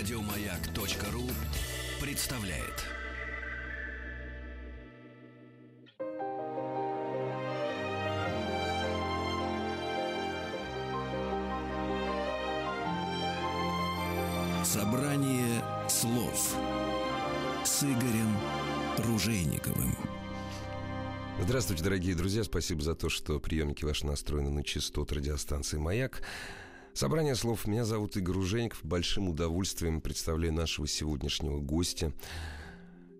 Радиомаяк.ру представляет. Собрание слов с Игорем Ружейниковым. Здравствуйте, дорогие друзья. Спасибо за то, что приемники ваши настроены на частоту радиостанции «Маяк». Собрание слов. Меня зовут Игорь Ружеников. Большим удовольствием представляю нашего сегодняшнего гостя.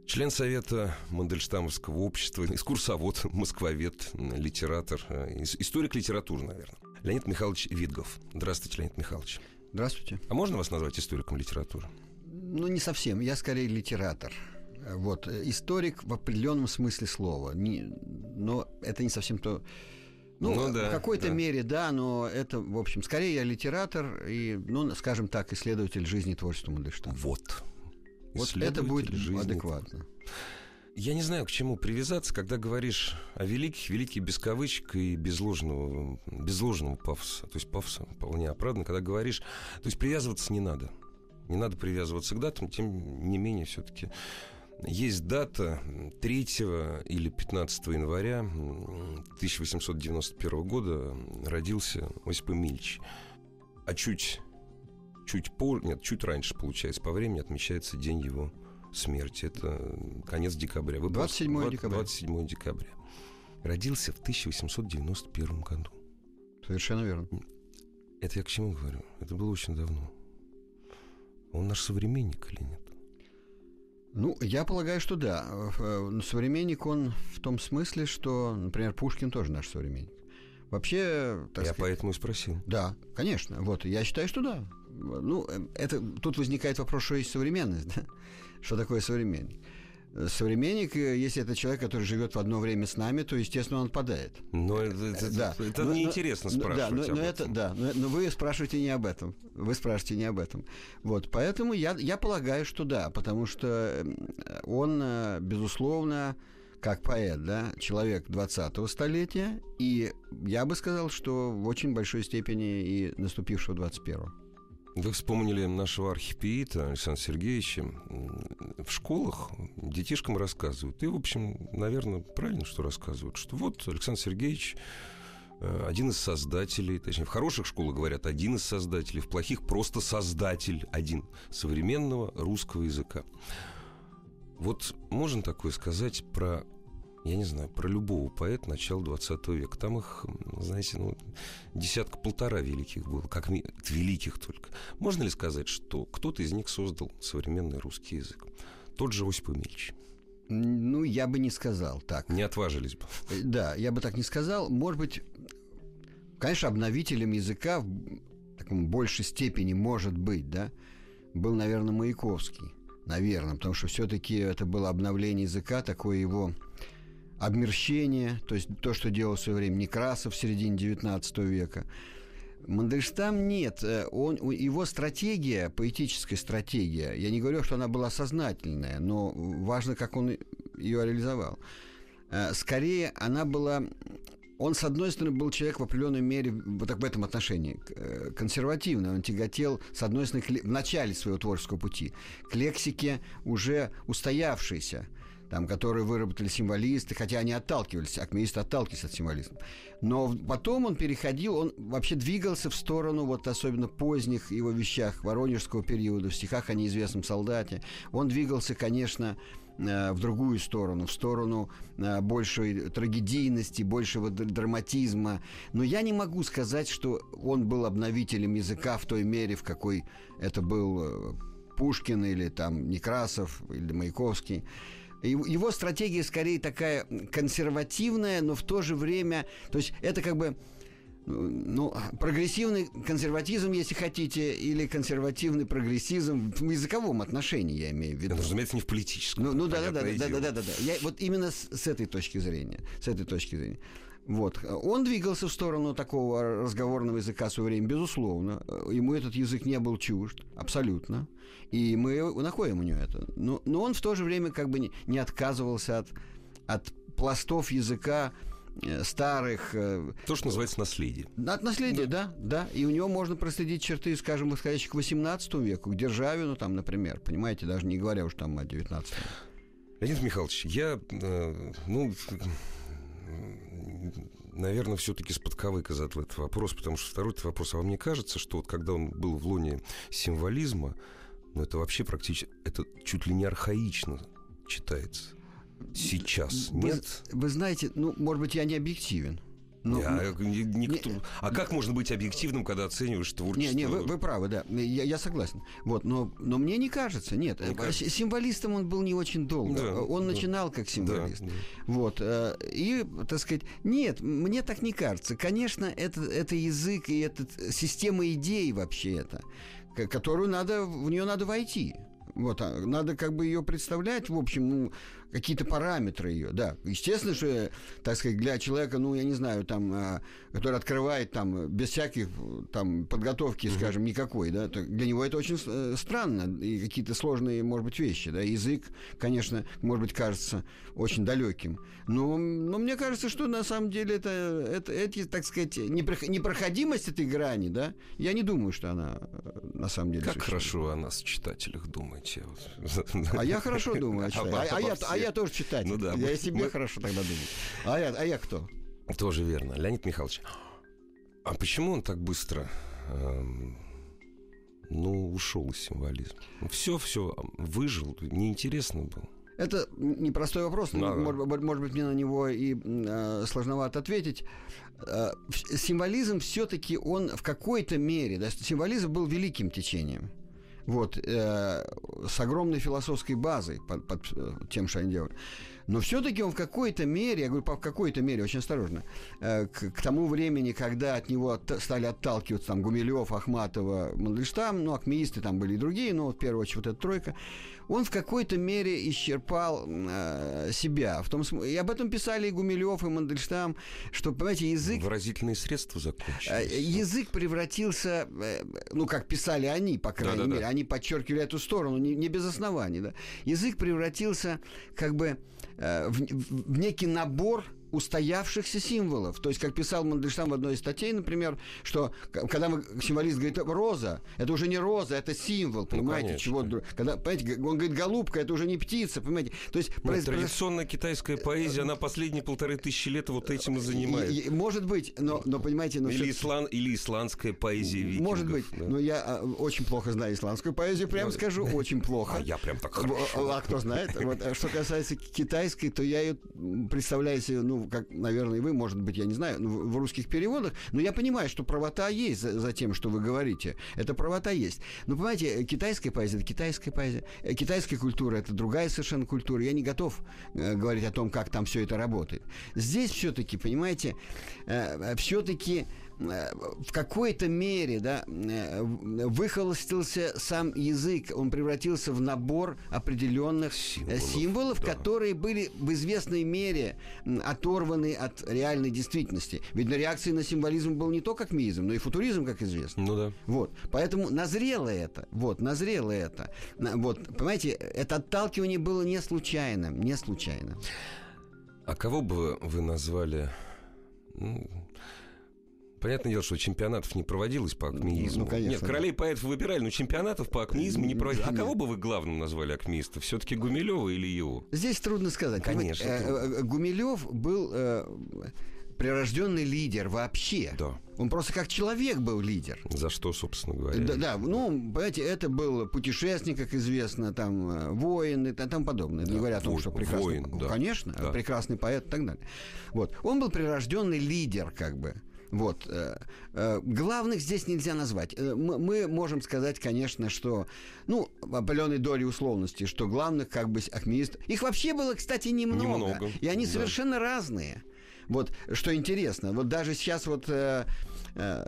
Член Совета Мандельштамовского общества, экскурсовод, москвовед, литератор, э, историк литературы, наверное. Леонид Михайлович Видгов. Здравствуйте, Леонид Михайлович. Здравствуйте. А можно вас назвать историком литературы? Ну, не совсем. Я скорее литератор. Вот. Историк в определенном смысле слова. Не, но это не совсем то... Ну, ну да, в какой-то да. мере, да, но это, в общем, скорее я литератор и, ну, скажем так, исследователь жизни и творчества Мандельштама. Вот. Вот это будет жизни. адекватно. Я не знаю, к чему привязаться, когда говоришь о великих, великих без кавычек и без ложного, без ложного пафоса. То есть пафоса вполне оправданно, когда говоришь... То есть привязываться не надо. Не надо привязываться к датам, тем не менее все-таки есть дата 3 или 15 января 1891 года родился Осип Эмильевич. А чуть, чуть позже, нет, чуть раньше, получается, по времени отмечается день его смерти. Это конец декабря. Вы 27 просто, декабря. 27 декабря. Родился в 1891 году. Совершенно верно. Это я к чему говорю? Это было очень давно. Он наш современник или нет? Ну, я полагаю, что да. Э, современник он в том смысле, что, например, Пушкин тоже наш современник. Вообще, так Я сказать, поэтому и спросил. Да, конечно. Вот, я считаю, что да. Ну, э, это, тут возникает вопрос, что есть современность, да? Что такое современник? Современник, э, если это человек, который живет в одно время с нами, то, естественно, он отпадает. Но это, да. это но, неинтересно но, спрашивать. Да, но, но это, да, но, но вы спрашиваете не об этом. Вы спрашиваете не об этом. Вот, поэтому я, я полагаю, что да, потому что он, э, безусловно, как поэт, да, человек 20-го столетия, и я бы сказал, что в очень большой степени и наступившего 21-го. Вы вспомнили нашего архипиита Александра Сергеевича. В школах детишкам рассказывают. И, в общем, наверное, правильно, что рассказывают, что вот Александр Сергеевич э, один из создателей, точнее, в хороших школах говорят один из создателей, в плохих просто создатель один современного русского языка. Вот можно такое сказать про я не знаю, про любого поэта начала 20 века. Там их, знаете, ну, десятка-полтора великих было, как великих только. Можно ли сказать, что кто-то из них создал современный русский язык? Тот же Осип Эмильевич. Ну, я бы не сказал так. Не отважились бы. Э, да, я бы так не сказал. Может быть, конечно, обновителем языка в таком большей степени может быть, да, был, наверное, Маяковский. Наверное, потому что все-таки это было обновление языка, такое его обмерщение, то есть то, что делал в свое время Некрасов в середине XIX века. Мандельштам нет. Э, он, его стратегия, поэтическая стратегия, я не говорю, что она была сознательная, но важно, как он ее реализовал. Э, скорее, она была он, с одной стороны, был человек в определенной мере вот так в этом отношении э, консервативный. Он тяготел, с одной стороны, в начале своего творческого пути к лексике уже устоявшейся, там, которые выработали символисты, хотя они отталкивались, акмеисты отталкивались от символизма. Но потом он переходил, он вообще двигался в сторону, вот особенно поздних его вещах Воронежского периода, в стихах о неизвестном солдате. Он двигался, конечно, э, в другую сторону, в сторону э, большей трагедийности, большего драматизма. Но я не могу сказать, что он был обновителем языка в той мере, в какой это был э, Пушкин или там Некрасов или Маяковский. Его стратегия скорее такая консервативная, но в то же время... То есть это как бы ну, прогрессивный консерватизм, если хотите, или консервативный прогрессизм в языковом отношении, я имею в виду. Это, разумеется, не в политическом. Ну, ну да, да, да, да, да, да, да, да. Я, вот именно с, с этой точки зрения. С этой точки зрения. Вот. Он двигался в сторону такого разговорного языка в свое время, безусловно. Ему этот язык не был чужд, абсолютно. И мы находим у него это. Но, но он в то же время как бы не, не отказывался от, от пластов языка, э, старых... Э, То, что называется наследие. От наследия, да. да, да. И у него можно проследить черты, скажем, восходящих к 18 веку, к Державину, там, например, понимаете, даже не говоря уж там о 19 Леонид Михайлович, я, э, ну, наверное, все-таки с подковыка задал этот вопрос, потому что второй вопрос, а вам не кажется, что вот когда он был в лоне символизма, ну, это вообще практически, это чуть ли не архаично читается сейчас, вы, нет? Вы знаете, ну, может быть, я не объективен. Ну, а, никто... не, а как можно быть объективным, когда оцениваешь творчество? Не, не, вы, вы правы, да, я, я согласен. Вот, но, но мне не кажется, нет. Не кажется. Символистом он был не очень долго. Да, он да. начинал как символист. Да, да. Вот, э, и, так сказать, нет, мне так не кажется. Конечно, это, это язык и это система идей вообще это, которую надо, в нее надо войти. Вот, а надо как бы ее представлять, в общем, ну, какие-то параметры ее, да. Естественно, что, так сказать, для человека, ну, я не знаю, там, а, который открывает там без всяких там подготовки, скажем, никакой, да, для него это очень э, странно и какие-то сложные, может быть, вещи, да. Язык, конечно, может быть, кажется очень далеким, но, но мне кажется, что на самом деле это, это эти, так сказать, непроходимость этой грани, да, я не думаю, что она э, на самом деле. Как существует. хорошо о нас, читателях, думаете. А я хорошо думаю читателях. А, а, я, а я тоже читатель. Ну, да, я о себе мы... хорошо тогда думаю. А я, а я кто? Тоже верно. Леонид Михайлович, а почему он так быстро эм, ну, ушел из символизма? Все, все, выжил, неинтересно было. Это непростой вопрос, да, может, да. может быть, мне на него и э, сложновато ответить. Э, символизм все-таки он в какой-то мере, да, символизм был великим течением вот, э, с огромной философской базой под, под э, тем, что они делают. Но все-таки он в какой-то мере, я говорю, в какой-то мере, очень осторожно, э, к, к тому времени, когда от него от, стали отталкиваться там Гумилев, Ахматова, Мандельштам, ну, акмеисты там были и другие, но в первую очередь вот эта тройка, он в какой-то мере исчерпал э, себя. В том смысле, и об этом писали и Гумилев, и Мандельштам, что, понимаете, язык... Выразительные средства закончились. Э, язык превратился, э, ну, как писали они, по крайней да, да, мере, да. они подчеркивали эту сторону, не, не без оснований, да. Язык превратился как бы в, в некий набор устоявшихся символов. То есть, как писал Мандельштам в одной из статей, например, что когда мы, символист говорит «роза», это уже не роза, это символ, ну, понимаете, ну, чего когда, понимаете, он говорит «голубка», это уже не птица, понимаете. То есть, ну, произ... Традиционная китайская поэзия, она последние полторы тысячи лет вот этим и занимается. И, может быть, но, но понимаете... Но или, все... ислан, или исландская поэзия викингов. Может быть, да. но я а, очень плохо знаю исландскую поэзию, прям но... скажу, очень плохо. А я прям так хорошо. А, а кто знает. Вот, а что касается китайской, то я ее представляю себе, ну, как, наверное, и вы, может быть, я не знаю, в, в русских переводах, но я понимаю, что правота есть за, за тем, что вы говорите. Это правота есть. Но, понимаете, китайская поэзия – это китайская поэзия. Э, китайская культура – это другая совершенно культура. Я не готов э, говорить о том, как там все это работает. Здесь все-таки, понимаете, э, все-таки Э, в какой-то мере да, э, выхолостился сам язык, он превратился в набор определенных э, символов, символов да. которые были в известной мере оторваны от реальной действительности. Ведь на реакции на символизм был не только акмеизм, но и футуризм, как известно. Ну да. Вот. Поэтому назрело это. Вот, назрело это. Вот, понимаете, это отталкивание было не случайным, не случайно. А кого бы вы назвали ну, Понятное дело, что чемпионатов не проводилось по акмеизму. Ну, конечно. Нет, королей поэтов выбирали, но чемпионатов по акмеизму не проводилось. А кого бы вы главным назвали акмеиста? Все-таки Гумилева или его? Здесь трудно сказать. Конечно. Э, э, Гумилев был э, прирожденный лидер вообще. Да. Он просто как человек был лидер. За что, собственно говоря? Да, да ну, понимаете, это был путешественник, как известно, там, воин и тому подобное. Да, не говоря о том, что прекрасный... Воин, да. Конечно, да. прекрасный поэт и так далее. Вот. Он был прирожденный лидер, как бы. Вот. Э, э, главных здесь нельзя назвать. Э, мы можем сказать, конечно, что, ну, определенной доли условности, что главных как бы акмеист... Их вообще было, кстати, немного. немного и они да. совершенно разные. Вот, что интересно, вот даже сейчас вот э, э,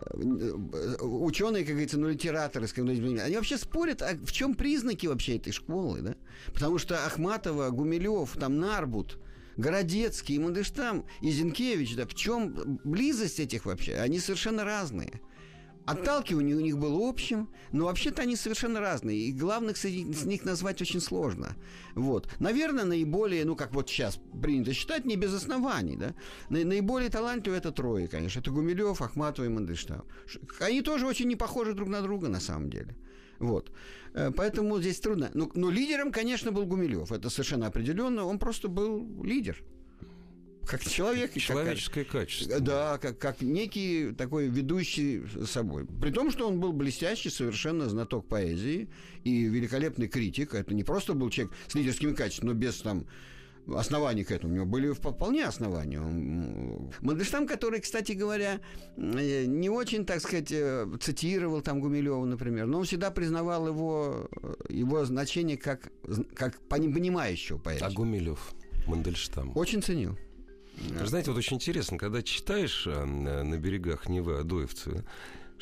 ученые, как говорится, ну, литераторы, они вообще спорят, а в чем признаки вообще этой школы, да? Потому что Ахматова, Гумилев, там Нарбут – Городецкий, и Мандельштам, и Зинкевич, да, в чем близость этих вообще? Они совершенно разные. Отталкивание у них было общим, но вообще-то они совершенно разные. И главных среди них назвать очень сложно. Вот. Наверное, наиболее, ну, как вот сейчас принято считать, не без оснований, да, наиболее талантливые это трое, конечно. Это Гумилев, Ахматова и Мандельштам. Они тоже очень не похожи друг на друга, на самом деле. Вот. Э, поэтому здесь трудно. Но, но лидером, конечно, был Гумилев. Это совершенно определенно. Он просто был лидер как человек. Человеческое как, качество. Да, как, как некий такой ведущий собой. При том, что он был блестящий совершенно знаток поэзии и великолепный критик. Это не просто был человек с лидерскими качествами, но без там оснований к этому. У него были вполне основания. Мандельштам, который, кстати говоря, э, не очень, так сказать, э, цитировал там Гумилева, например, но он всегда признавал его, э, его значение как, как понимающего поэта. А Гумилев? Мандельштам. Очень ценил. Знаете, вот очень интересно, когда читаешь на берегах Невы Адоевцы,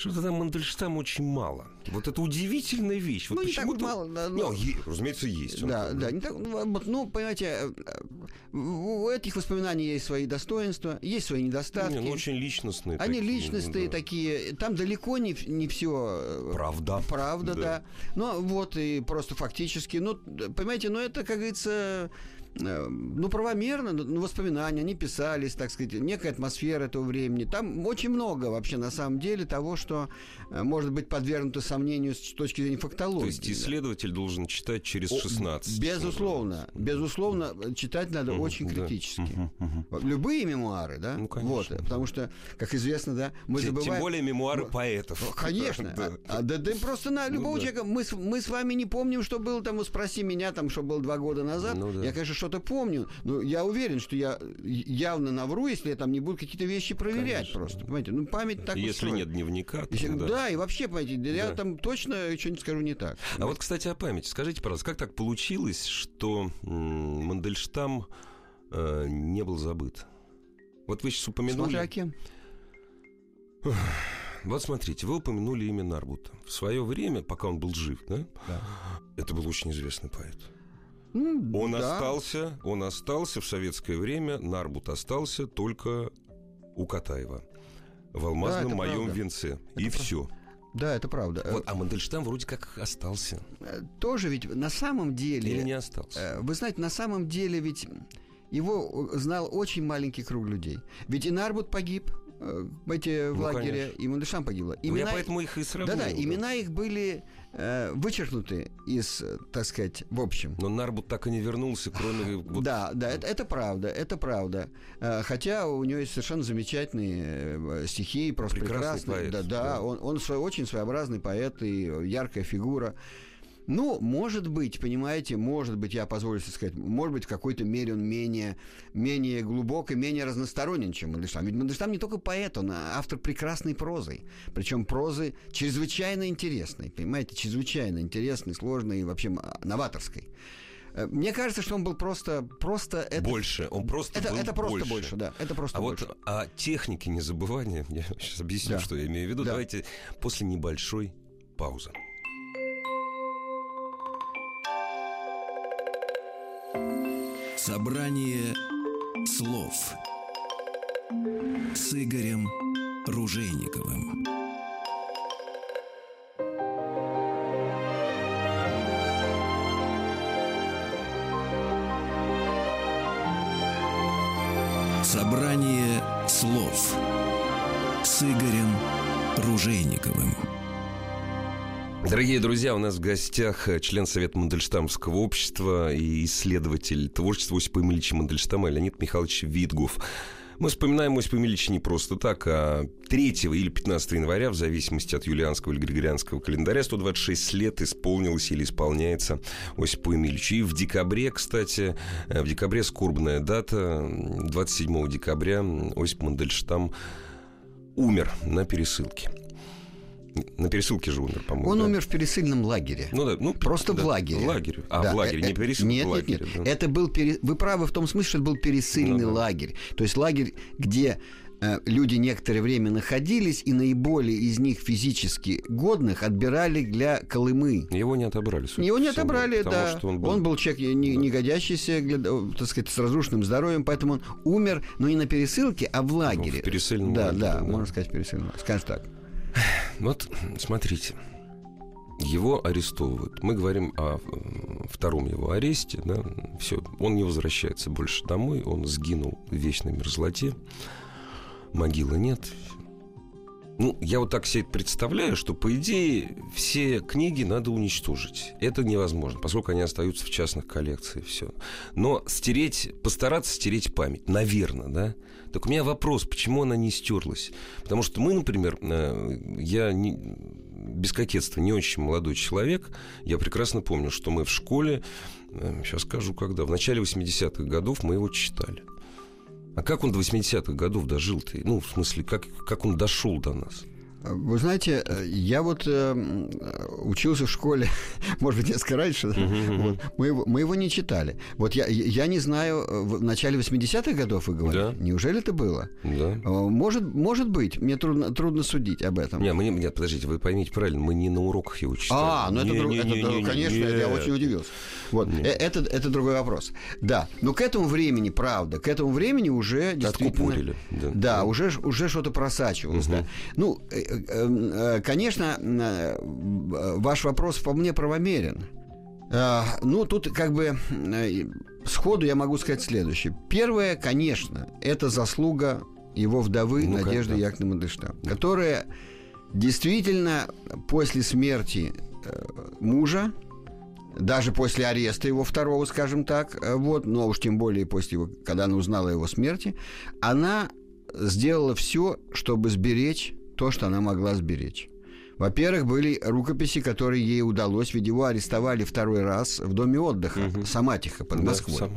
что-то там Мандельштама очень мало. Вот это удивительная вещь. Вот ну, не так вот мало. Но... Не, разумеется, есть. Да, да. Не так, ну, ну, понимаете, э, у этих воспоминаний есть свои достоинства, есть свои недостатки. Не, ну, очень личностные. Они такие, личностные да. такие. Там далеко не, не все... Э, правда. Правда, да. да. Ну, вот и просто фактически. Ну, понимаете, ну, это, как говорится ну, правомерно, ну, воспоминания, они писались, так сказать, некая атмосфера этого времени. Там очень много вообще на самом деле того, что э, может быть подвергнуто сомнению с точки зрения фактологии. То есть исследователь да. должен читать через 16. Безусловно. Безусловно, читать надо угу, очень критически. Угу, угу. Любые мемуары, да? Ну, конечно. Вот, потому что, как известно, да, мы тем, забываем... Тем более мемуары поэтов. Ну, конечно. да. А, да, да просто на ну любого ну, да. человека... Мы, мы с вами не помним, что было там, спроси меня, там, что было два года назад. Ну, да. Я, конечно, что-то помню, но я уверен, что я явно навру, если я там не буду какие-то вещи проверять Конечно. просто. Понимаете, ну память так Если устроена. нет дневника, то если, да. да, и вообще, понимаете, да. я там точно что-нибудь скажу не так. А вот, кстати, о памяти. Скажите, пожалуйста, как так получилось, что Мандельштам э, не был забыт? Вот вы сейчас упомянули... Смотря кем? Вот смотрите, вы упомянули имя Нарбута. В свое время, пока он был жив, да? Да. Это был очень известный поэт. Ну, он да. остался, он остался в советское время, Нарбут остался только у Катаева в алмазном да, моем правда. венце. Это и правда. все. Да, это правда. Вот, а Мандельштам вроде как остался. Э, тоже ведь на самом деле... Или не остался? Э, вы знаете, на самом деле ведь его знал очень маленький круг людей. Ведь и Нарбут погиб, э, эти в ну, лагере, конечно. и Мандельштам погибла. Имена... Ну, я поэтому их и сравнил. Да-да, имена их были э, вычеркнуты из, так сказать, в общем. Но Нарбут так и не вернулся, кроме... Вот... Да, да, это, это правда, это правда. Э, хотя у него есть совершенно замечательные э, стихи, просто прекрасный прекрасные. Поэт, да, да, да, он, он свой, очень своеобразный поэт и яркая фигура. Ну, может быть, понимаете, может быть, я позволю себе сказать, может быть, в какой-то мере он менее, менее глубок и менее разносторонен, чем Мандельштам. Ведь Мандельштам не только поэт, он автор прекрасной прозы. Причем прозы чрезвычайно интересной, понимаете, чрезвычайно интересной, сложной и вообще новаторской. Э, мне кажется, что он был просто, просто это больше. Он просто это, был это просто больше. больше, да. Это просто а больше. вот о технике незабывания я сейчас объясню, да. что я имею в виду. Да. Давайте после небольшой паузы. Собрание слов с Игорем Ружейниковым. Собрание слов с Игорем Ружейниковым. Дорогие друзья, у нас в гостях э, член Совета Мандельштамского общества и исследователь творчества Осипа Ильича Мандельштама Леонид Михайлович Витгуф. Мы вспоминаем Осипа Ильича не просто так, а 3 или 15 января, в зависимости от юлианского или григорианского календаря, 126 лет исполнилось или исполняется Осипу Емельевичу. И в декабре, кстати, э, в декабре скорбная дата, 27 декабря Осип Мандельштам умер на пересылке. На пересылке же умер, по-моему. Он да? умер в пересыльном лагере. Ну да, ну просто да, в лагере. В лагере. А да, в лагере, э, не пересылка. Нет, нет, нет. Да. Это был пере... вы правы в том смысле, что это был пересыльный ну, да. лагерь. То есть лагерь, где э, люди некоторое время находились, и наиболее из них физически годных отбирали для Колымы. Его не отобрали. Его не отобрали, потому, да. Что он, был... он был человек не, да. не годящийся, для, так сказать, с разрушенным здоровьем, поэтому он умер, но не на пересылке, а в лагере. Ну, в пересыльном да, лагере. Да, да, можно сказать пересыльном. Скажем так. Вот, смотрите, его арестовывают. Мы говорим о втором его аресте. Да? Все, он не возвращается больше домой, он сгинул в вечной мерзлоте. Могилы нет. Ну, я вот так себе представляю, что, по идее, все книги надо уничтожить. Это невозможно, поскольку они остаются в частных коллекциях, все. Но стереть, постараться стереть память, наверное, да? Так у меня вопрос, почему она не стерлась? Потому что мы, например, э, я не, без кокетства не очень молодой человек. Я прекрасно помню, что мы в школе, сейчас э, скажу когда, в начале 80-х годов мы его читали. А как он до 80-х годов дожил-то? Ну, в смысле, как, как он дошел до нас? Вы знаете, э, я вот э, учился в школе, может быть, несколько раньше. Uh-huh, Вот, мы, его, мы его не читали. Вот я, я не знаю, э, в начале 80-х годов вы говорите? Да. Неужели это было? Да. Может, может быть. Мне трудно, трудно судить об этом. Нет, мы, нет, подождите, вы поймите правильно, мы не на уроках его читали. А, ну это, не, друг, не, это не, не, конечно, не, я очень удивился. Вот, это, это другой вопрос. Да, но к этому времени, правда, к этому времени уже действительно... Откупорили. Да, да уже, уже что-то просачивалось. Угу. Да. Ну, э, конечно, э, ваш вопрос вполне правомерен. Э, ну, тут как бы сходу я могу сказать следующее. Первое, конечно, это заслуга его вдовы ну Надежды да. Яковлевны Мандельштам, которая действительно после смерти мужа, даже после ареста его второго, скажем так, вот, но уж тем более после его, когда она узнала о его смерти, она сделала все, чтобы сберечь то, что она могла сберечь. Во-первых, были рукописи, которые ей удалось, ведь его арестовали второй раз в доме отдыха угу. Саматиха под Москвой.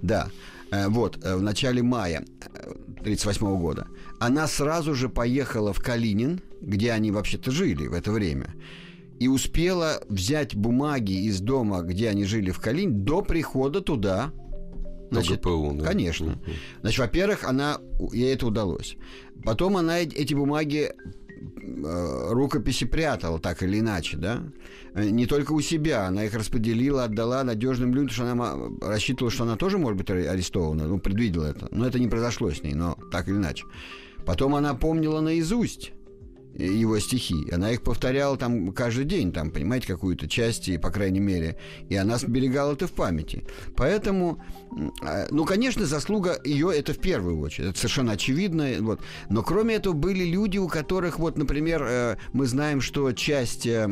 Да, да. Э, вот, э, в начале мая 1938 э, года. Она сразу же поехала в Калинин, где они вообще-то жили в это время, и успела взять бумаги из дома, где они жили в Калинин, до прихода туда Значит, ГПУ, да? Конечно. Значит, во-первых, она, ей это удалось. Потом она эти бумаги э, рукописи прятала так или иначе, да? Э, не только у себя, она их распределила, отдала надежным людям, что она рассчитывала, что она тоже может быть арестована, ну, предвидела это. Но это не произошло с ней, но так или иначе. Потом она помнила наизусть его стихи. Она их повторяла там каждый день, там, понимаете, какую-то часть, по крайней мере. И она сберегала это в памяти. Поэтому, а, ну, конечно, заслуга ее это в первую очередь. Это совершенно очевидно. Вот. Но кроме этого были люди, у которых, вот, например, э, мы знаем, что часть э,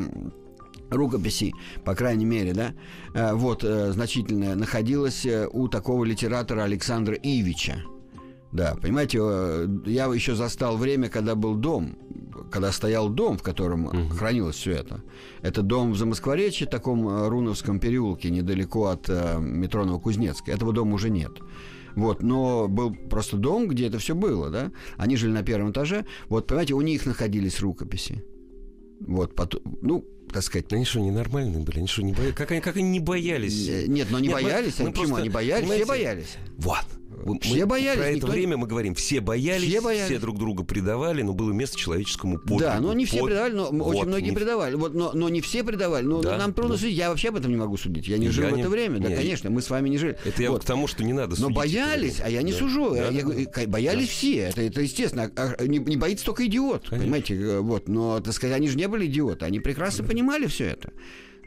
рукописей, по крайней мере, да, э, вот, значительная, находилась у такого литератора Александра Ивича. Да, понимаете, я еще застал время, когда был дом когда стоял дом, в котором угу. хранилось все это. Это дом в Замоскворечье, таком э, Руновском переулке, недалеко от э, метро Новокузнецка. Этого дома уже нет. Вот, но был просто дом, где это все было, да. Они жили на первом этаже. Вот, понимаете, у них находились рукописи. Вот, потом, ну, так сказать. Они что, ненормальные были? Они что, не боялись? Как они, как они не боялись? Э, нет, но не Нет, боялись. Мы, мы почему просто, они боялись? Все боялись. Вот. Все боялись. Про это время мы говорим. Все боялись, все боялись, все друг друга предавали, но было место человеческому подвигу. Да, но не все Под... предавали, но вот, очень многие не... предавали. Вот, но, но не все предавали. Но да, нам трудно да. судить. Я вообще об этом не могу судить. Я не я жил не... в это время. Да, конечно, мы с вами не жили. Это я вот. к тому, что не надо судить. Но боялись, а я не да. сужу. Да, я, да. Боялись да. все. Это, это естественно. А, а, не, не боится только идиот. Конечно. Понимаете? Э, вот. Но, так сказать, они же не были идиоты. Они прекрасно да. понимали все это.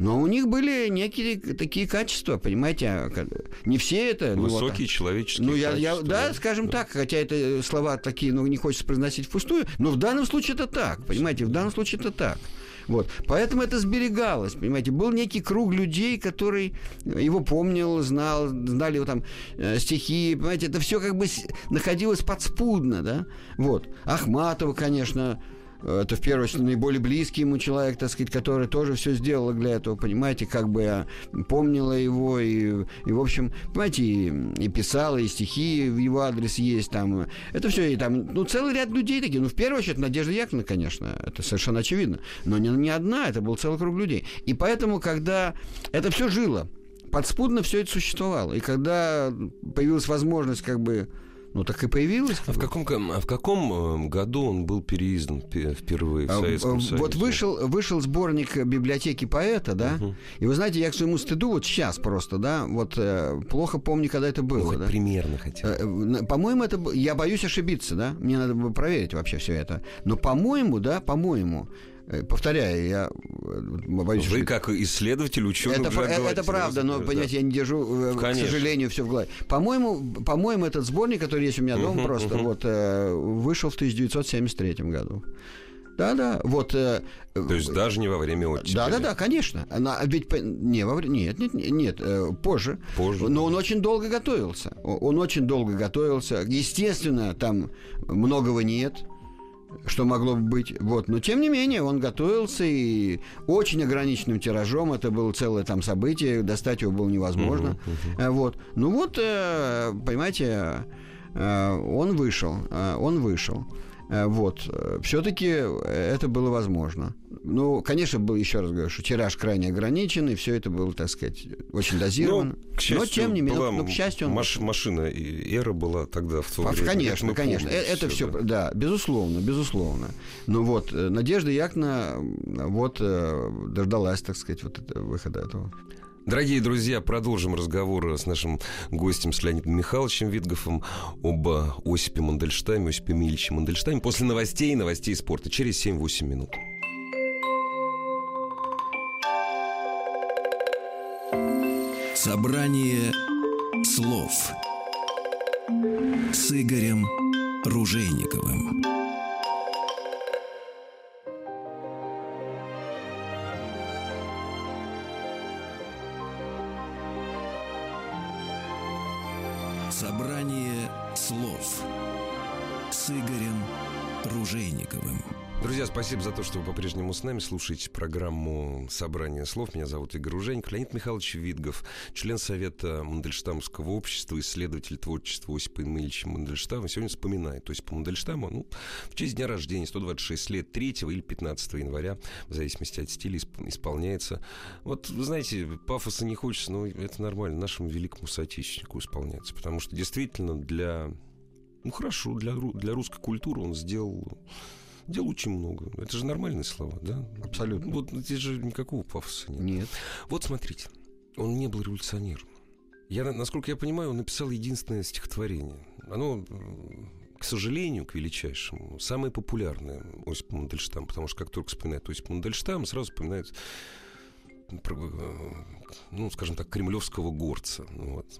Но у них были некие такие качества, понимаете, а, не все это. Высокие ну, вот, человеческие ну, я, я, да, да, скажем да. так, хотя это слова такие, ну, не хочется произносить впустую, но в данном случае это так, понимаете, в данном случае это так. Вот. Поэтому это сберегалось, понимаете. Был некий круг людей, который его помнил, знал, знали его там э, стихи, понимаете. Это все как бы находилось подспудно, да. Вот. Ахматова, конечно, это в первую очередь наиболее близкий ему человек, так сказать, который тоже все сделал для этого, понимаете, как бы помнила его и, и в общем, понимаете, и, и писала, и стихи в его адрес есть там. Это все, и там, ну, целый ряд людей такие. Ну, в первую очередь, Надежда Яковлевна, конечно, это совершенно очевидно. Но не, не одна, это был целый круг людей. И поэтому, когда это все жило, подспудно все это существовало. И когда появилась возможность как бы ну так и появилась. А в каком, а в каком э, году он был переиздан впервые в а, Советском Союзе? Вот вышел, вышел сборник библиотеки поэта, да? Угу. И вы знаете, я к своему стыду вот сейчас просто, да, вот э, плохо помню, когда это было. Ну, да? примерно хотя бы. Э, по-моему, это... Я боюсь ошибиться, да? Мне надо бы проверить вообще все это. Но, по-моему, да, по-моему, Э, повторяю, я э, боюсь, Вы что... как исследователь, ученый Это, это, это правда, но, да. понимаете, я не держу, Конечно. к сожалению, все в голове. По-моему, по-моему, этот сборник, который есть у меня дома, uh-huh, просто uh-huh. вот вышел в 1973 году. Да, да, вот. Э, То есть даже не во время оттепели? Да, да, да, конечно. Она ведь не во время, нет, нет, нет, нет, э, позже. Позже. Но он очень долго готовился. Он очень долго готовился. Естественно, там многого нет что могло бы быть. Вот. Но тем не менее, он готовился и очень ограниченным тиражом. Это было целое там событие, достать его было невозможно. Uh-huh, uh-huh. Вот. Ну вот, э, понимаете, он вышел. Он вышел. Э, вот. Все-таки это было возможно. Ну, конечно, был, еще раз говорю, что тираж крайне ограниченный, все это было, так сказать, очень дозировано. Ну, к счастью, Но, тем не менее, ну, к счастью... Он... Маш, машина и эра была тогда в то время. Конечно, конечно. Помним, это все, да. да, безусловно, безусловно. Но вот э, Надежда Якна вот э, дождалась, так сказать, вот выхода этого. Дорогие друзья, продолжим разговор с нашим гостем, с Леонидом Михайловичем Витгофом об Осипе Мандельштаме, Осипе Мильиче Мандельштаме после новостей и новостей спорта через 7-8 минут. Собрание слов с Игорем Ружейниковым. Слов с Игорем Ружейниковым. Друзья, спасибо за то, что вы по-прежнему с нами слушаете программу «Собрание слов». Меня зовут Игорь Ружейник. Леонид Михайлович Видгов, член Совета Мандельштамского общества, исследователь творчества Осипа Ильича Мандельштама. Сегодня вспоминает Осипа Мандельштама ну, в честь дня рождения, 126 лет, 3 или 15 января, в зависимости от стиля, исполняется. Вот, вы знаете, пафоса не хочется, но это нормально. Нашему великому соотечественнику исполняется. Потому что действительно для... Ну, хорошо, для, для русской культуры он сделал Дел очень много. Это же нормальные слова, да? Абсолютно. Вот здесь же никакого пафоса нет. Нет. Вот смотрите, он не был революционером. Я, насколько я понимаю, он написал единственное стихотворение. Оно, к сожалению, к величайшему, самое популярное Осип Мандельштам, потому что как только вспоминают Осип Мандельштам, сразу вспоминают ну, скажем так, кремлевского горца. Вот.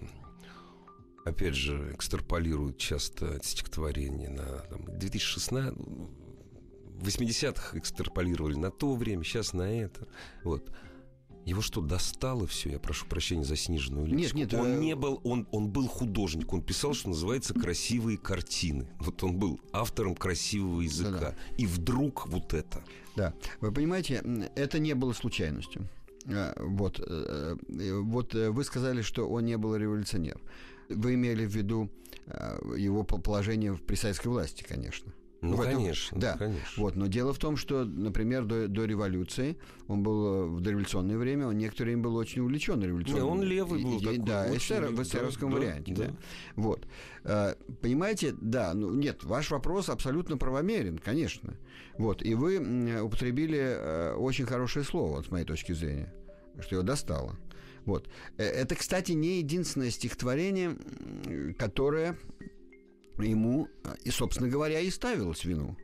Опять же, экстраполируют часто стихотворение на там, 2016 в 80-х экстраполировали на то время, сейчас на это. Вот. Его что, достало все? Я прошу прощения за сниженную лексику. Нет, нет. Он э... не был, он, он был художник. Он писал, что называется, красивые картины. Вот он был автором красивого языка. Да-да. И вдруг вот это. Да. Вы понимаете, это не было случайностью. Э, вот, э, э, вот вы сказали, что он не был революционер. Вы имели в виду его положение при советской власти, конечно. Ну, в конечно, да. конечно. Вот, но дело в том, что, например, до, до революции, он был э, в дореволюционное время, он некоторое время был очень увлечен революционным. Да, он левый был. И, такой, да, эсер, в эсеровском да, варианте. Да, да. Вот. А, понимаете, да, ну нет, ваш вопрос абсолютно правомерен, конечно. Вот, и вы употребили э, очень хорошее слово, с моей точки зрения, что его достало. Вот. Это, кстати, не единственное стихотворение, которое ему, и, собственно говоря, и ставилось вину.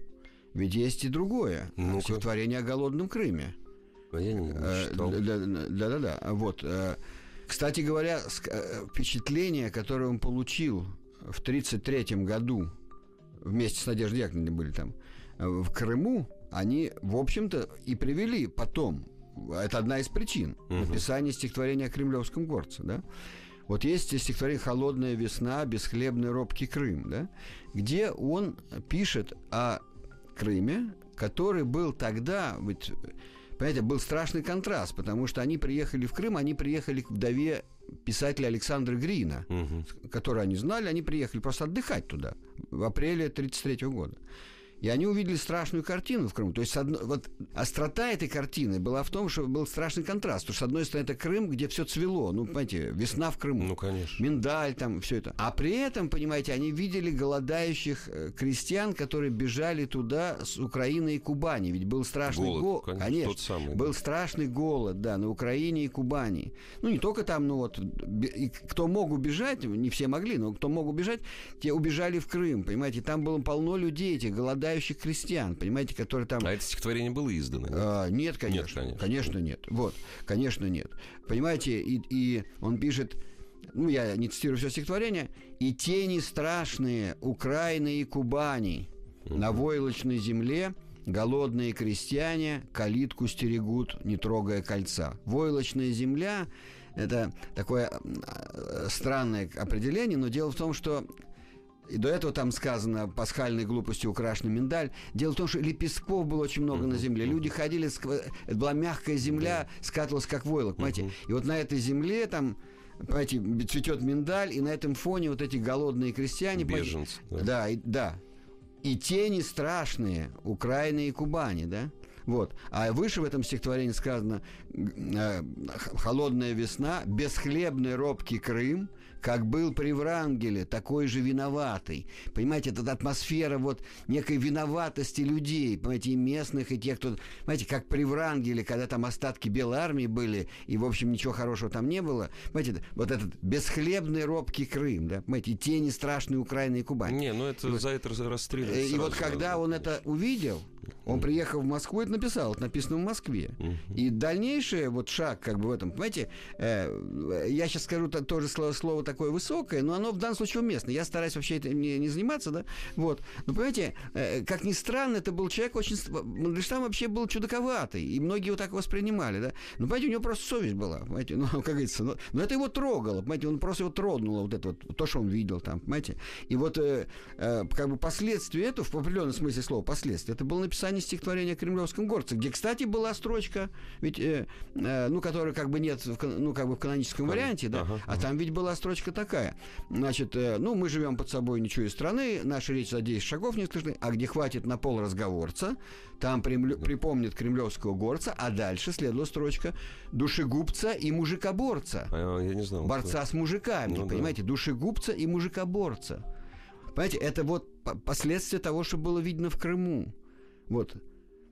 Ведь есть и другое. ну Стихотворение о голодном Крыме. А я не, не читал. Да-да-да. Вот. Э, кстати говоря, э, впечатление, которое он получил в 1933 году, вместе с Надеждой Яковлевной были там, э, в Крыму, они, в общем-то, и привели потом. Это одна из причин угу. написания стихотворения о кремлевском горце, да? Вот есть стихотворение «Холодная весна, бесхлебный робкий Крым», да, где он пишет о Крыме, который был тогда, ведь, понимаете, был страшный контраст, потому что они приехали в Крым, они приехали к вдове писателя Александра Грина, угу. которую они знали, они приехали просто отдыхать туда в апреле 1933 года. И они увидели страшную картину в Крыму. То есть, одно, вот острота этой картины была в том, что был страшный контраст. Потому что, с одной стороны, это Крым, где все цвело. Ну, понимаете, весна в Крыму. Ну, конечно. Миндаль там, все это. А при этом, понимаете, они видели голодающих э, крестьян, которые бежали туда с Украины и Кубани. Ведь был страшный голод. Го... Конечно, конечно тот самый, был да. страшный голод, да, на Украине и Кубани. Ну, не только там, ну вот, и кто мог убежать, не все могли, но кто мог убежать, те убежали в Крым, понимаете, там было полно людей, этих голодающих страдающих крестьян, понимаете, которые там... А это стихотворение было издано? Нет, а, нет конечно. Нет, конечно. Конечно, нет. Вот, конечно, нет. Понимаете, и, и он пишет, ну, я не цитирую все стихотворение, «И тени страшные Украины и Кубани на войлочной земле голодные крестьяне калитку стерегут, не трогая кольца». Войлочная земля – это такое странное определение, но дело в том, что и до этого там сказано пасхальной глупости украшенный миндаль. Дело в том, что лепестков было очень много на земле. Люди ходили, это была мягкая земля, скатывалась как войлок, понимаете. И вот на этой земле там понимаете, цветет миндаль, и на этом фоне вот эти голодные крестьяне... Беженцы. Да, да, и, да. И тени страшные Украины и Кубани, да? Вот. А выше в этом стихотворении сказано э, «Холодная весна, бесхлебный робкий Крым, как был при Врангеле, такой же виноватый. Понимаете, эта атмосфера вот некой виноватости людей, понимаете, и местных, и тех, кто... Понимаете, как при Врангеле, когда там остатки Белой армии были, и, в общем, ничего хорошего там не было. Понимаете, вот этот бесхлебный робкий Крым, да, понимаете, и тени страшные Украины и Кубань. Не, ну это и за это расстреливают. И вот когда он это увидел, он приехал в Москву, это написал, это написано в Москве. И дальнейший вот шаг как бы в этом, понимаете, э, я сейчас скажу тоже слово, слово такое высокое, но оно в данном случае уместно. Я стараюсь вообще этим не, не заниматься, да, вот. Но понимаете, э, как ни странно, это был человек очень... Мандельштам вообще был чудаковатый, и многие его так воспринимали, да. Но, понимаете, у него просто совесть была, понимаете, ну, как говорится, но, но это его трогало, понимаете, он просто его тронуло, вот это вот, то, что он видел там, понимаете. И вот э, э, как бы последствия этого, в определенном смысле слова последствия, это было написание стихотворения о Кремлевском горце, где, кстати, была строчка, ведь, э, э, ну, которая как бы нет, в, ну, как бы в каноническом варианте, да, ага, а ага. там ведь была строчка такая. Значит, э, ну, мы живем под собой ничего из страны, наша речь за 10 шагов не слышны, а где хватит на пол разговорца, там примлю, припомнит кремлевского горца, а дальше следует строчка душегубца и мужикоборца. А, я не знал. Борца с мужиками, ну, понимаете, да. душегубца и мужикоборца. Понимаете, это вот последствия того, что было видно в Крыму. Вот.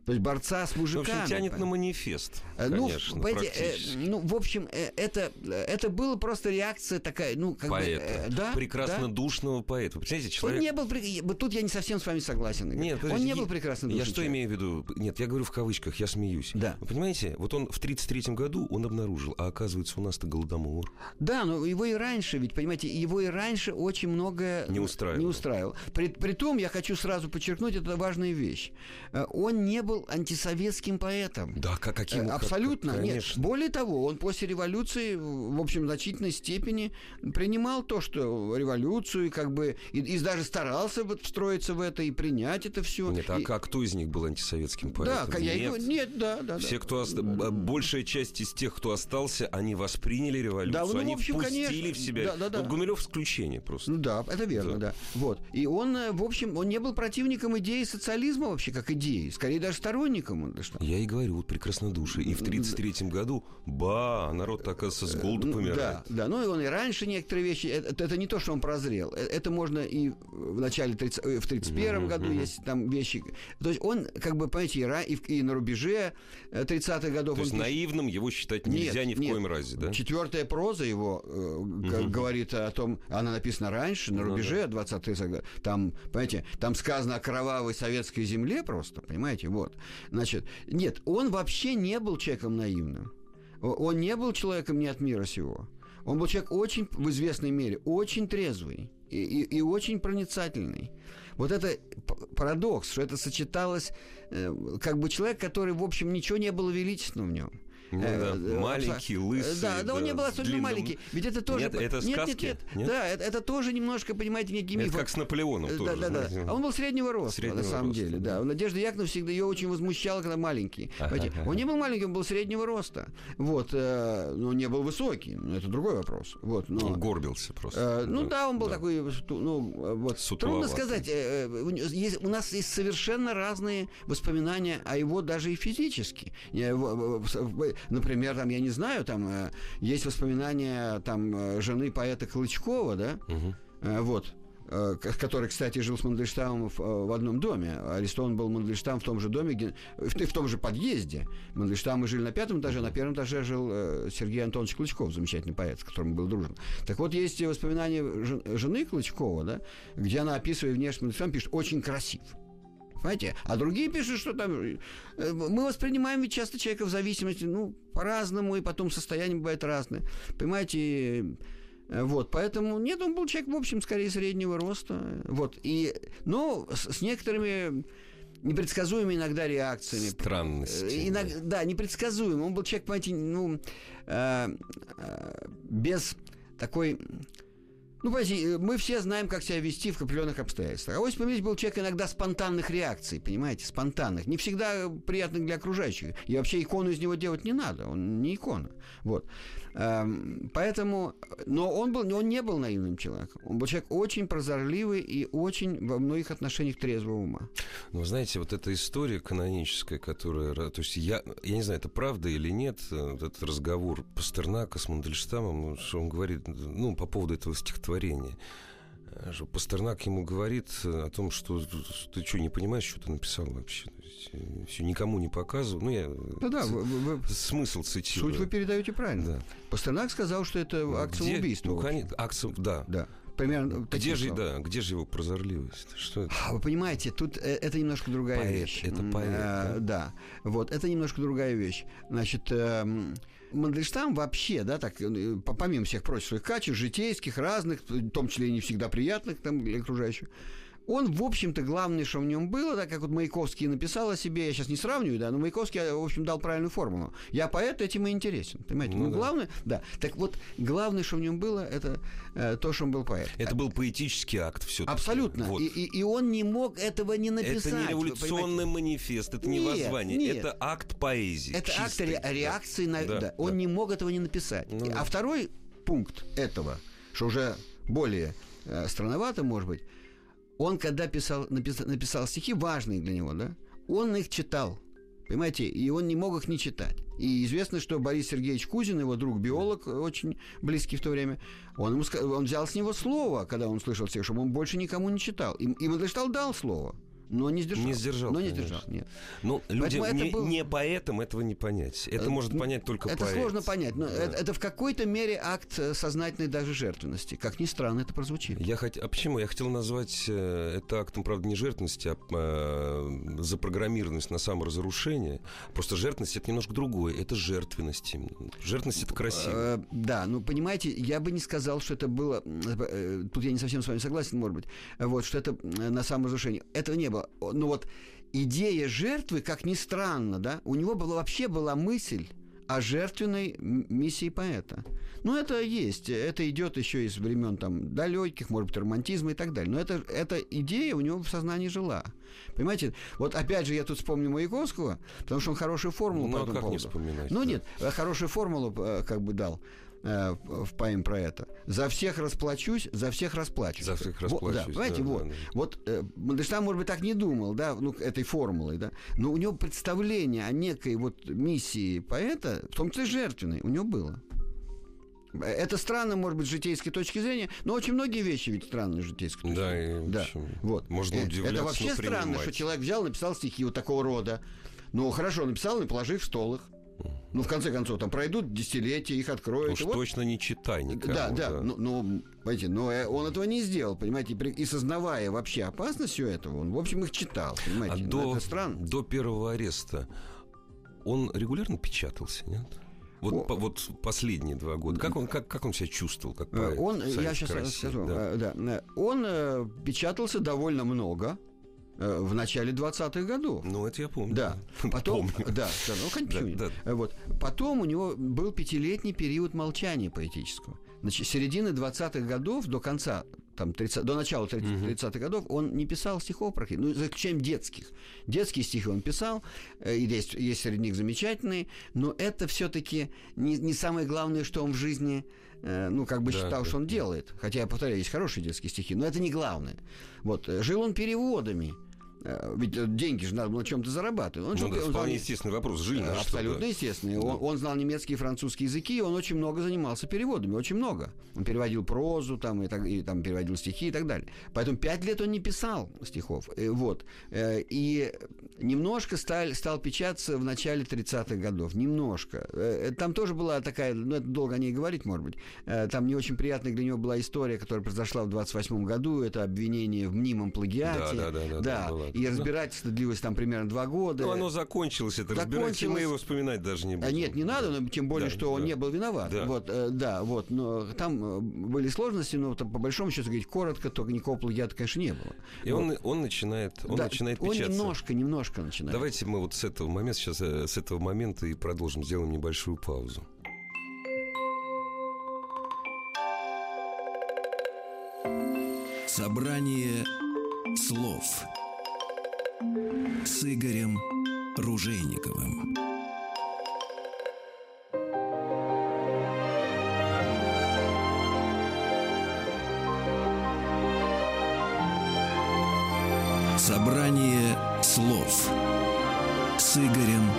То есть борца с мужиками. В общем, тянет на манифест, э, ну, конечно, ну, э, ну, в общем, э, это, это было просто реакция такая, ну, как поэта. бы... Э, да, прекрасно да? душного поэта. Вы представляете, человек... Он не был... Тут я не совсем с вами согласен. Нет, он не был прекрасно Я что человек. имею в виду? Нет, я говорю в кавычках, я смеюсь. Да. Вы понимаете, вот он в 33-м году он обнаружил, а оказывается, у нас-то голодомор. Да, но его и раньше, ведь, понимаете, его и раньше очень много... Не устраивало. Не устраивал. При, при том, я хочу сразу подчеркнуть, это важная вещь. Он не был антисоветским советским поэтом. Да, как каким? Абсолютно. Как, нет. Более того, он после революции, в общем, в значительной степени принимал то, что революцию, как бы, и, и даже старался встроиться в это и принять это все. Нет, а и... как кто из них был антисоветским поэтом? Да, нет. Я, нет, да, да. Все, да. кто ост... большая часть из тех, кто остался, они восприняли революцию, да, ну, они в общем, впустили конечно. в себя. Да, да, да. Вот Гумилев исключение просто. Ну да, это верно, да. да. Вот. И он, в общем, он не был противником идеи социализма вообще, как идеи. Скорее даже сторонником. Я и говорю, вот прекраснодушие. И в 1933 году, ба, народ, оказывается, с голоду помирает. Да, да, ну и он и раньше некоторые вещи, это, это не то, что он прозрел. Э, это можно и в начале, 30, э, в 31 mm-hmm. году есть там вещи. То есть он, как бы, понимаете, и, и, и на рубеже 30-х годов. То есть наивным его считать нельзя нет, ни в нет. коем разе, да? Четвертая проза его э, mm-hmm. говорит о том, она написана раньше, на ну рубеже ну, да. 20-х годов. Там, понимаете, там сказано о кровавой советской земле просто, понимаете, вот. Значит, нет, он вообще не был человеком наивным. Он не был человеком не от мира сего. Он был человек очень, в известной мере, очень трезвый и, и, и очень проницательный. Вот это парадокс, что это сочеталось, э, как бы человек, который, в общем, ничего не было величественного в нем. Ну, да. Э, э, маленький, лысый. Да, да, он не был особенно длинным... маленький. Ведь это тоже... Нет, это нет, сказки? Нет, нет, нет. Да, это, это тоже немножко, понимаете, некий миф. Это как с Наполеоном да, тоже. Да, да, да. А он был среднего роста, среднего на самом роста, деле. Да. да. Надежда Яковлевна всегда ее очень возмущала, когда маленький. Ага, ага. Он не был маленький, он был среднего роста. Вот. Э, но не был высокий. Это другой вопрос. Вот, но... Он горбился просто. Э, ну да, да он был да. такой... Ну, вот. Трудно сказать. Э, есть, у нас есть совершенно разные воспоминания о его даже и физически. Например, там, я не знаю, там э, есть воспоминания там э, жены поэта Клычкова, да, угу. вот, который, кстати, жил с Мандельштамом в, одном доме. Арестован был Мандельштам в том же доме, в, в том же подъезде. Мандельштамы жили на пятом этаже, на первом этаже жил Сергей Антонович Клычков, замечательный поэт, с которым был дружен. Так вот, есть воспоминания жены Клычкова, да, где она, описывая внешность Мандельштама, пишет «очень красив». Понимаете? А другие пишут, что там... э, Мы воспринимаем ведь часто человека в зависимости, ну, по-разному, и потом состояние бывает разное. Понимаете, Э, Вот, поэтому нет, он был человек, в общем, скорее среднего роста. Вот, и, ну, с, с некоторыми непредсказуемыми иногда реакциями. Странности. Э, иног- да, непредсказуемый. Он был человек, понимаете, ну, э, э, без такой... Ну, понимаете, мы все знаем, как себя вести в определенных обстоятельствах. А Осип Мамедович был человек иногда спонтанных реакций, понимаете, спонтанных. Не всегда приятных для окружающих. И вообще икону из него делать не надо. Он не икона. Вот. Эм, Поэтому... Но он, был, он не был наивным человеком. Он был человек очень прозорливый и очень во многих отношениях трезвого ума. Ну, знаете, вот эта история каноническая, которая... ра- То есть я, я не знаю, это правда или нет, э, вот этот разговор Пастернака с Мандельштамом, что он говорит, ну, по поводу этого стихотворения. Э, Пастернак ему говорит э, о том, что ты что, не понимаешь, что ты написал вообще? Все, никому не показывал. Ну, я э, Ну да, ц- вы- смысл цитирую. суть вы передаете правильно. Да. Пастернак сказал, что это акт Где- самоубийства. Ну, конечно, акт да. Да. Примерно Где же, да, где же его прозорливость? Что это? А, Вы понимаете, тут э, это немножко другая Поэт, вещь. это поэт, э, да, вот, это немножко другая вещь. Значит, эм, Мандельштам вообще, да, так, э, по- помимо всех прочих своих качеств, житейских, разных, в том числе и не всегда приятных там, для окружающих, он, в общем-то, главное, что в нем было, да, как вот Маяковский написал о себе, я сейчас не сравниваю, да, но Маяковский, э, в общем, дал правильную формулу. Я поэт, этим и интересен, понимаете? Ну Ну, да. главное, да. Так вот, главное, что в нем было, это э, то, что он был поэт. Это был поэтический акт все-таки. Абсолютно. Вот. И, и- и он не мог этого не написать. Это не революционный манифест, это не Нет, воззвание, нет. это акт поэзии. Это акт чистой. ре- реакции на... Да, да, Он да. не мог этого не написать. Ну И- да. А второй пункт этого, что уже более э, странновато, может быть, он, когда писал, написал, написал стихи, важные для него, да, он их читал. Понимаете, и он не мог их не читать. И известно, что Борис Сергеевич Кузин, его друг, биолог, очень близкий в то время, он, ему, он взял с него слово, когда он слышал стих, чтобы он больше никому не читал. И, и Мандельштам дал слово, но не сдержал. Не сдержал, Но не сдержал, нет. Ну, людям это не, был- не поэтам этого не понять. Это Э, может ну, понять только Это поэт. сложно понять, но Да. это, это в какой-то мере акт э, сознательной даже жертвенности. Как ни странно это прозвучит. Я хот... А почему? Я хотел назвать э, это актом, правда, не жертвенности, а э, запрограммированность на саморазрушение. Просто жертвенность это немножко другое. Это жертвенность. Жертвенность это красиво. Э, да, ну понимаете, я бы не сказал, что это было. Тут я не совсем с вами согласен, может быть. Вот, что это на саморазрушение. Этого не было. О, Ну вот идея жертвы, как ни странно, да, у него была, вообще была мысль о жертвенной миссии поэта. Ну, это есть. Это идет еще из времен там далеких, может быть, романтизма и так далее. Но это, эта идея у него в сознании жила. Понимаете? Вот опять же я тут вспомню Маяковского, потому что он хорошую формулу Ну, по а этому как не поводу. вспоминать, Ну да. нет, э, хорошую формулу э, как бы дал э, в поэме про это. За всех расплачусь, за всех расплачусь. За всех Вот, расплачусь, да, понимаете, да, вот. да, да. Вот э, Мандельштам, может быть, так не думал, да, ну, этой формулой, да, но у него представление о некой вот миссии поэта, в том числе жертвенной, у него было. Это странно, может быть, с житейской точки зрения, но очень многие вещи ведь странные с житейской точки Да, зрения. и, общем, вот. можно Э, удивляться, Это вообще но странно, принимать. что человек взял, написал стихи вот такого рода. Ну, хорошо, написал и положи в стол их. Ну, в конце концов, там пройдут десятилетия, их откроют. Уж вот точно не читай никому. да, да, ну, ну, понимаете, но э, он этого не сделал, понимаете, и и сознавая вообще опасность всего этого, он, в общем, их читал, А понимаете, Ну, до, это странно. до первого ареста он регулярно печатался, нет? Вот, О. по- вот последние два года. Как он, как, как он себя чувствовал, как Э, Он, в я сейчас России? скажу, Да. э, да, э, он э, печатался довольно много э, в начале 20-х годов. Ну, это я помню. Да, потом, Помню. да, да, ну, конечно, Да, да. Э, Вот. Потом у него был пятилетний период молчания поэтического. Значит, середины 20-х годов до конца, там, 30, до начала 30-х годов он не писал стихов практически, ну, за исключением детских. Детские стихи он писал, э, и есть, есть среди них замечательные, но это все-таки не, не самое главное, что он в жизни, э, ну, как бы Да, считал, да, что он делает. Хотя, я повторяю, есть хорошие детские стихи, но это не главное. Вот. э, Жил он переводами. Э, Ведь э, деньги же надо было чем-то зарабатывать. Он Ну, жил- да, он знал вполне не- естественный вопрос. Жили на что, Абсолютно да. естественно. Он, он знал немецкий и французский языки, и он очень много занимался переводами, очень много. Он переводил прозу, там, и, так, и там переводил стихи и так далее. Поэтому пять лет он не писал стихов. Э, Вот. Э, И немножко стал, стал печататься в начале 30-х годов. Немножко. Э, Там тоже была такая, ну, это долго о ней говорить, может быть. Э, Там не очень приятная для него была история, которая произошла в 28 году. Это обвинение в мнимом плагиате. Да, да, да, да, да, И и разбирательство длилось там примерно два года. Ну, оно закончилось, это разбирательство, мы его вспоминать даже не будем. А нет, не надо, но тем более, Да, что он да. не был виноват. Да. Вот, э, да, вот, но там э, были сложности, но там, по большому счету, говорить коротко, только никакого плагиата, конечно, не было. И он, он начинает, он Да, начинает он печататься. немножко, немножко начинает. Давайте мы вот с этого момента сейчас э, с этого момента и продолжим, сделаем небольшую паузу. Собрание слов с Игорем Ружейниковым. Собрание слов с Игорем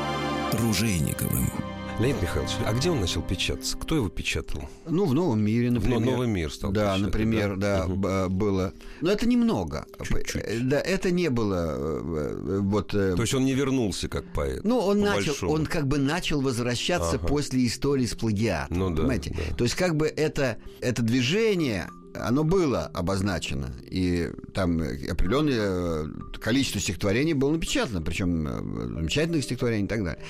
Ружейниковым. Леонид Михайлович, а где он начал печататься? Кто его печатал? Ну, в новом мире, например. «Новый мир» стал Да, печатать, например, да? да, б- было. Но это немного. Чуть-чуть. Э, Да, это не было э, э, вот. То есть он не вернулся как поэт? Ну, он начал, большому. он как бы начал возвращаться Ага. после истории с плагиатом. Ну да, понимаете? да. То есть, как бы это, это движение, оно было обозначено. И там определенное количество стихотворений было напечатано, причем замечательных стихотворений и так далее.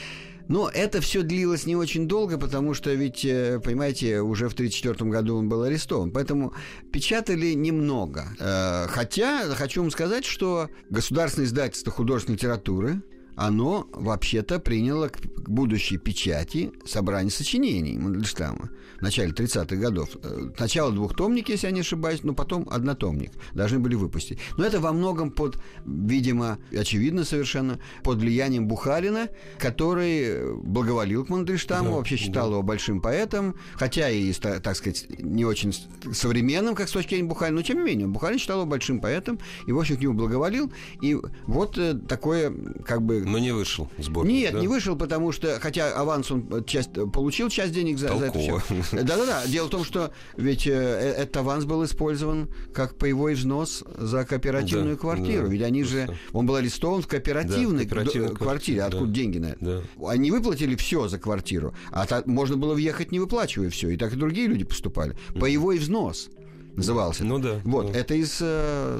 Но это все длилось не очень долго, потому что ведь, э, понимаете, уже в 1934 году он был арестован. Поэтому печатали немного. Э, Хотя, хочу вам сказать, что Государственное издательство художественной литературы, оно вообще-то приняло к будущей печати собрание сочинений Мандельштама в начале 30-х годов. Э, Сначала двухтомник, если я не ошибаюсь, но потом однотомник должны были выпустить. Но это во многом под, видимо, очевидно совершенно, под влиянием Бухарина, который э, благоволил к Мандельштаму, Да, вообще считал его большим поэтом, хотя и, так сказать, не очень современным, как с точки зрения Бухарина, но тем не менее, Бухарин считал его большим поэтом, и, в общем, к нему благоволил, и вот э, такое, как бы, Но не вышел сборник, нет, да? не вышел, потому что, хотя аванс он э, часть, э, получил часть денег за, за это все. Толково. Да-да-да. Дело в том, что ведь э, э, этот аванс был использован как паевой взнос за кооперативную Да, квартиру. да, ведь они же... Он был арестован в кооперативной, Да, кооперативной квартире, квартире. Откуда да. деньги на это? Да. Они выплатили все за квартиру, а та- можно было въехать, не выплачивая все. И так и другие люди поступали. Паевой взнос назывался. Ну да. Вот, ну. это из э,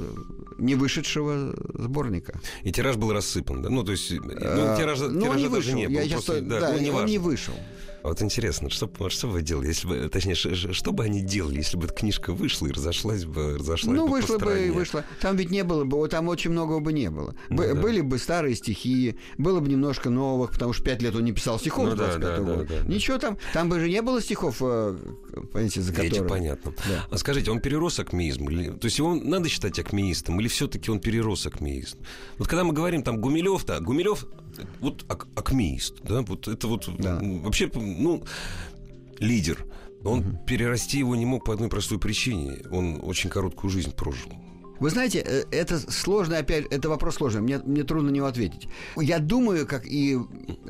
не вышедшего сборника. И тираж был рассыпан, да? Ну, то есть, ну, Э, тиража, ну, он тиража не даже вышел. не было. Я сейчас просто, то- да, да, ну, не он важно. не вышел. Вот интересно, что, что бы вы делали, если бы, точнее, что бы они делали, если бы эта книжка вышла и разошлась бы, разошлась Ну, бы вышло по бы и стране? вышло. Там ведь не было бы, там очень многого бы не было. Ну Бы- да. Были бы старые стихи, было бы немножко новых, потому что пять лет он не писал стихов Ну с да, 25 да, да, года. да, да. Ничего там, там бы же не было стихов, э, понимаете, за которые... понятно. Да. А скажите, он перерос акмеизм? Или, то есть его надо считать акмеистом, или все-таки он перерос акмеизм? Вот когда мы говорим там Гумилев-то, Гумилев вот ак- акмеист, да, вот это вот Да. вообще, ну, лидер. Он перерасти его не мог по одной простой причине. Он очень короткую жизнь прожил. Вы знаете, э, это сложно, опять, это вопрос сложный, мне, мне трудно на него ответить. Я думаю, как и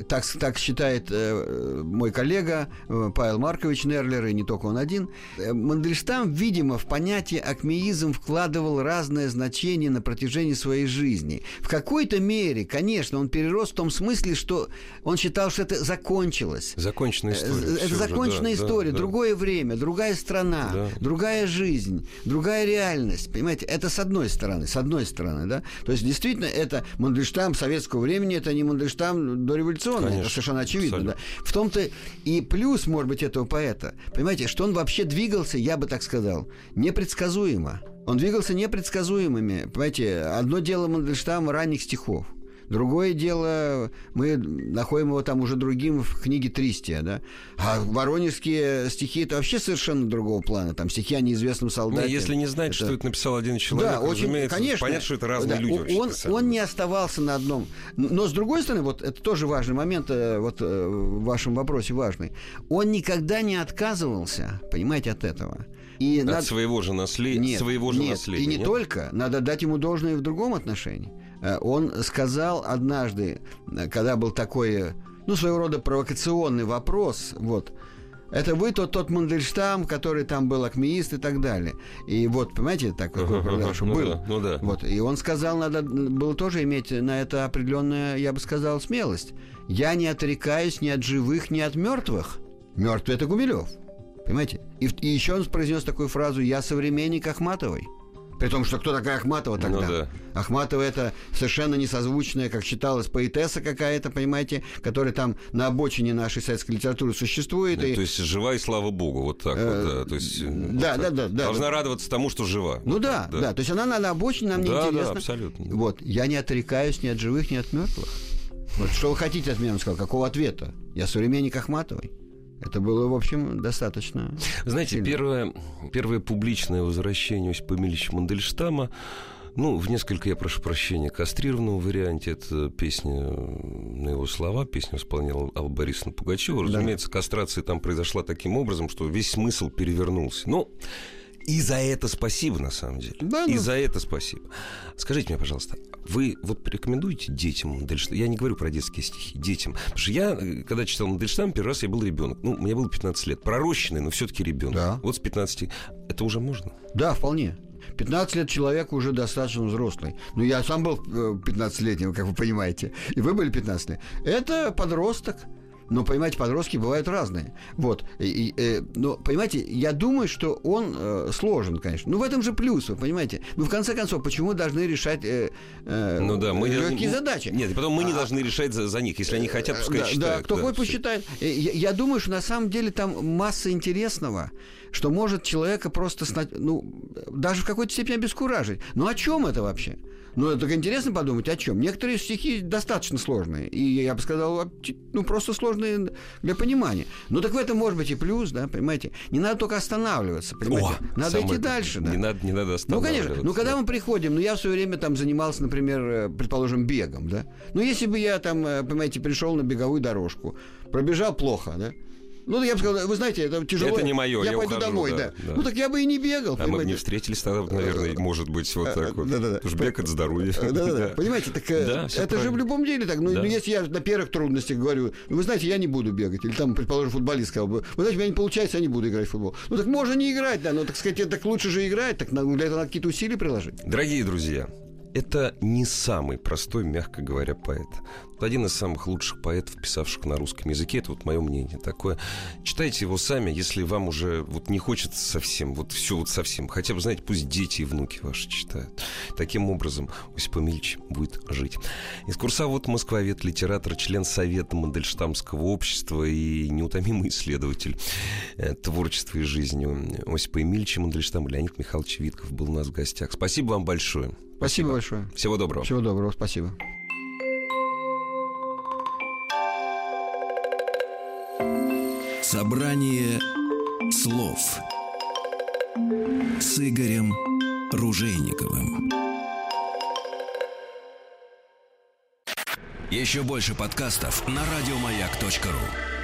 так, так считает э, мой коллега э, Павел Маркович Нерлер, и не только он один, э, Мандельштам, видимо, в понятие акмеизм вкладывал разное значение на протяжении своей жизни. В какой-то мере, конечно, он перерос в том смысле, что он считал, что это закончилось. Законченная история. Э, Это Всё уже, законченная да, история, да, да. другое время, другая страна, Да. другая жизнь, другая реальность. Понимаете, это с одной стороны, с одной стороны, да. То есть действительно это Мандельштам советского времени, это не Мандельштам дореволюционный, это Конечно, совершенно очевидно, абсолютно. да. В том-то и плюс, может быть, этого поэта, понимаете, что он вообще двигался, я бы так сказал, непредсказуемо. Он двигался непредсказуемыми. Понимаете, одно дело Мандельштама ранних стихов. Другое дело, мы находим его там уже другим в книге Тристия, да. А воронежские стихи это вообще совершенно другого плана. Там стихи о неизвестном Не, солдате. если не знать, что это написал один человек, да, очень, разумеется, конечно. понятно, что это разные Да, люди. он- Он, не оставался на одном. Но с другой стороны, вот это тоже важный момент, э, вот э, в вашем вопросе важный. Он никогда не отказывался, понимаете, от этого. И От надо- своего же наследия. нет, своего же нет, наследия. И не нет? только. Надо дать ему должное и в другом отношении. Э, Он сказал однажды, э, когда был такой, э, ну, своего рода провокационный вопрос, вот, это вы тот, тот Мандельштам, который там был акмеист и так далее. И вот, понимаете, так Ага, ага, что ну был. да, ну да. Вот, и он сказал, надо было тоже иметь на это определенную, я бы сказал, смелость. Я не отрекаюсь ни от живых, ни от мертвых. Мертвый это Гумилев. Понимаете? И, и еще он произнес такую фразу «Я современник Ахматовой». При том, что кто такая Ахматова Ну тогда? да. Ахматова это совершенно несозвучная, как считалось, поэтесса какая-то, понимаете, которая там на обочине нашей советской литературы существует. Да, и- То есть жива и слава богу, вот так вот, да. То есть, э, вот да, так. да, да, да. Должна радоваться тому, что жива. Ну Вот да, так, да, То есть она на, обочине, нам Да, да, неинтересно. абсолютно. Вот, я не отрекаюсь ни от живых, ни от мертвых. Вот что вы хотите от меня, он сказал, какого ответа? Я современник Ахматовой. Это было, в общем, достаточно. Знаете, сильно. первое, первое публичное возвращение Осипа Эмильевича Мандельштама, ну, в несколько, я прошу прощения, кастрированном варианте, это песня на его слова, песню исполняла Алла Борисовна Пугачева. Разумеется, кастрация там произошла таким образом, что весь смысл перевернулся. Ну, и за это спасибо, на самом деле. Да, и ну. за это спасибо. Скажите мне, пожалуйста, вы вот порекомендуете детям Мандельштама? Я не говорю про детские стихи, детям. Потому что я, э, когда читал Мандельштам, первый раз я был ребенок. Ну, мне было 15 лет. Пророщенный, но все-таки ребенок. Да. Вот с 15. Это уже можно? Да, вполне. 15 лет человек уже достаточно взрослый. Ну, я сам был э, 15-летним, как вы понимаете. И вы были 15 лет. Это подросток. Но, понимаете, подростки бывают разные. Вот. И, и, э, но, понимаете, я думаю, что он э, сложен, конечно. Ну, в этом же плюс, вы понимаете. Ну, в конце концов, почему должны решать э, э, Ну да, мы легкие мы- задачи? Нет, и потом мы не А- должны решать за, за них. Если они хотят, пускай да, считают. Да, кто хочет, пусть всё. считает. Э, Я, я думаю, что на самом деле там масса интересного, что может человека просто, ну, даже в какой-то степени обескуражить. Ну, о чем это вообще? Ну, это так интересно подумать, о чем. Некоторые стихи достаточно сложные. И я бы сказал, ну, просто сложные для понимания. Ну, так в этом может быть и плюс, да, понимаете? Не надо только останавливаться, понимаете? О, надо идти дальше, да. Не надо, не надо Ну, конечно. останавливаться. Ну, когда мы приходим, ну, я в свое время там занимался, например, э, предположим, бегом, да. Ну, если бы я там, э, понимаете, пришел на беговую дорожку, пробежал плохо, да. Ну, я бы сказал, вы знаете, это тяжело. Это не моё, я пойду ухожу, домой, да, да, да. Ну, так я бы и не бегал, А мы бы понимаете. не встретились тогда, наверное, может быть, вот так вот. да-да-да. Потому что бег — это здоровье. Э, Да-да-да. Понимаете, так э, это же в любом деле так. Ну, ну, если я на первых трудностях говорю, ну, вы знаете, я не буду бегать. Или там, предположим, футболист сказал бы, вы знаете, у меня не получается, я не буду играть в футбол. Ну, так можно не играть, да, но, так сказать, так лучше же играть, так для этого надо какие-то усилия приложить. Дорогие друзья, это не самый простой, мягко говоря, поэт. Один из самых лучших поэтов, писавших на русском языке. Это вот мое мнение такое. Читайте его сами, если вам уже вот не хочется совсем, вот все вот совсем. Хотя бы, знаете, пусть дети и внуки ваши читают. Таким образом Осип Эмильевич будет жить. Экскурсовод, москвовед, литератор, член Совета Мандельштамского общества и неутомимый исследователь э, творчества и жизни Осипа Эмильевича Мандельштама Леонид Михайлович Витков был у нас в гостях. Спасибо вам большое. Спасибо, большое. Всего доброго. Всего доброго, спасибо. Собрание слов с Игорем Ружейниковым. Еще больше подкастов на радиомаяк.ру.